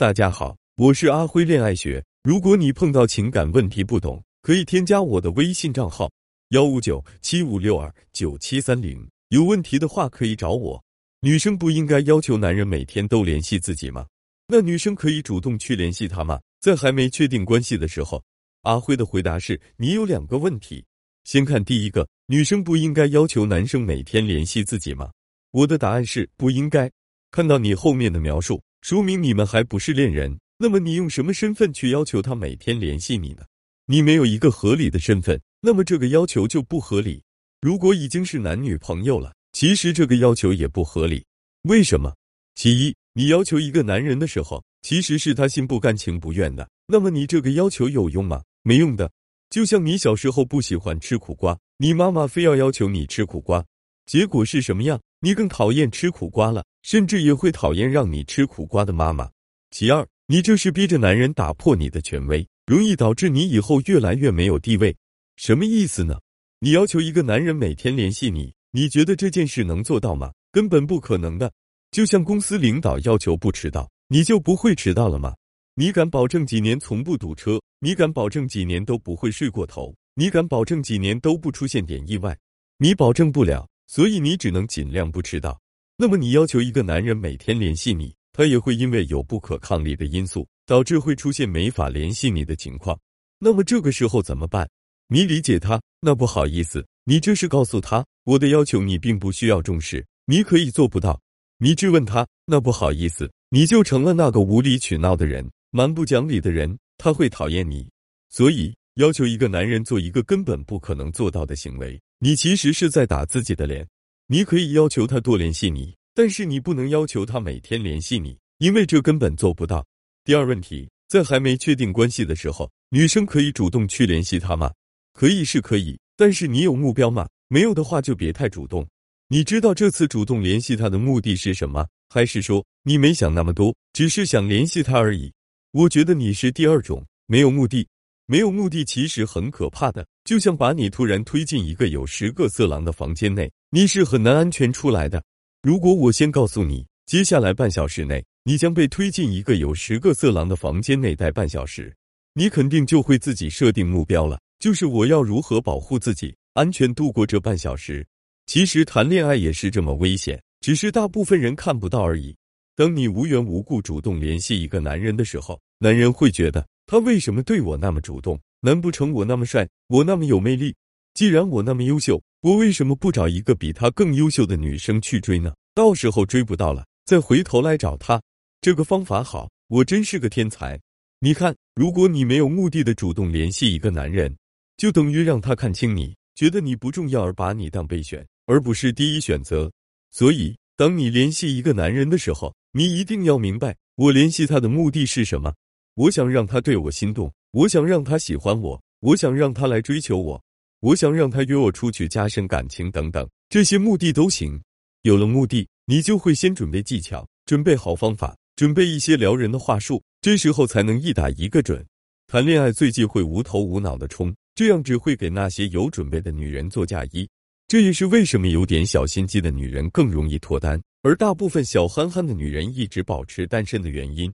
大家好，我是阿辉恋爱学。如果你碰到情感问题不懂，可以添加我的微信账号幺五九七五六二九七三零。有问题的话可以找我。女生不应该要求男人每天都联系自己吗？那女生可以主动去联系他吗？在还没确定关系的时候，阿辉的回答是：你有两个问题。先看第一个，女生不应该要求男生每天联系自己吗？我的答案是不应该。看到你后面的描述。说明你们还不是恋人，那么你用什么身份去要求他每天联系你呢？你没有一个合理的身份，那么这个要求就不合理。如果已经是男女朋友了，其实这个要求也不合理。为什么？其一，你要求一个男人的时候，其实是他心不甘情不愿的，那么你这个要求有用吗？没用的。就像你小时候不喜欢吃苦瓜，你妈妈非要要求你吃苦瓜，结果是什么样？你更讨厌吃苦瓜了。甚至也会讨厌让你吃苦瓜的妈妈。其二，你这是逼着男人打破你的权威，容易导致你以后越来越没有地位。什么意思呢？你要求一个男人每天联系你，你觉得这件事能做到吗？根本不可能的。就像公司领导要求不迟到，你就不会迟到了吗？你敢保证几年从不堵车？你敢保证几年都不会睡过头？你敢保证几年都不出现点意外？你保证不了，所以你只能尽量不迟到。那么你要求一个男人每天联系你，他也会因为有不可抗力的因素，导致会出现没法联系你的情况。那么这个时候怎么办？你理解他？那不好意思，你这是告诉他，我的要求你并不需要重视，你可以做不到。你质问他？那不好意思，你就成了那个无理取闹的人，蛮不讲理的人，他会讨厌你。所以要求一个男人做一个根本不可能做到的行为，你其实是在打自己的脸。你可以要求他多联系你，但是你不能要求他每天联系你，因为这根本做不到。第二问题，在还没确定关系的时候，女生可以主动去联系他吗？可以是可以，但是你有目标吗？没有的话就别太主动。你知道这次主动联系他的目的是什么？还是说你没想那么多，只是想联系他而已？我觉得你是第二种，没有目的。没有目的其实很可怕的，就像把你突然推进一个有十个色狼的房间内，你是很难安全出来的。如果我先告诉你，接下来半小时内你将被推进一个有十个色狼的房间内待半小时，你肯定就会自己设定目标了，就是我要如何保护自己，安全度过这半小时。其实谈恋爱也是这么危险，只是大部分人看不到而已。当你无缘无故主动联系一个男人的时候，男人会觉得。他为什么对我那么主动？难不成我那么帅，我那么有魅力？既然我那么优秀，我为什么不找一个比他更优秀的女生去追呢？到时候追不到了，再回头来找他，这个方法好，我真是个天才。你看，如果你没有目的的主动联系一个男人，就等于让他看清你，觉得你不重要而把你当备选，而不是第一选择。所以，当你联系一个男人的时候，你一定要明白，我联系他的目的是什么。我想让他对我心动，我想让他喜欢我，我想让他来追求我，我想让他约我出去加深感情等等，这些目的都行。有了目的，你就会先准备技巧，准备好方法，准备一些撩人的话术，这时候才能一打一个准。谈恋爱最忌讳无头无脑的冲，这样只会给那些有准备的女人做嫁衣。这也是为什么有点小心机的女人更容易脱单，而大部分小憨憨的女人一直保持单身的原因。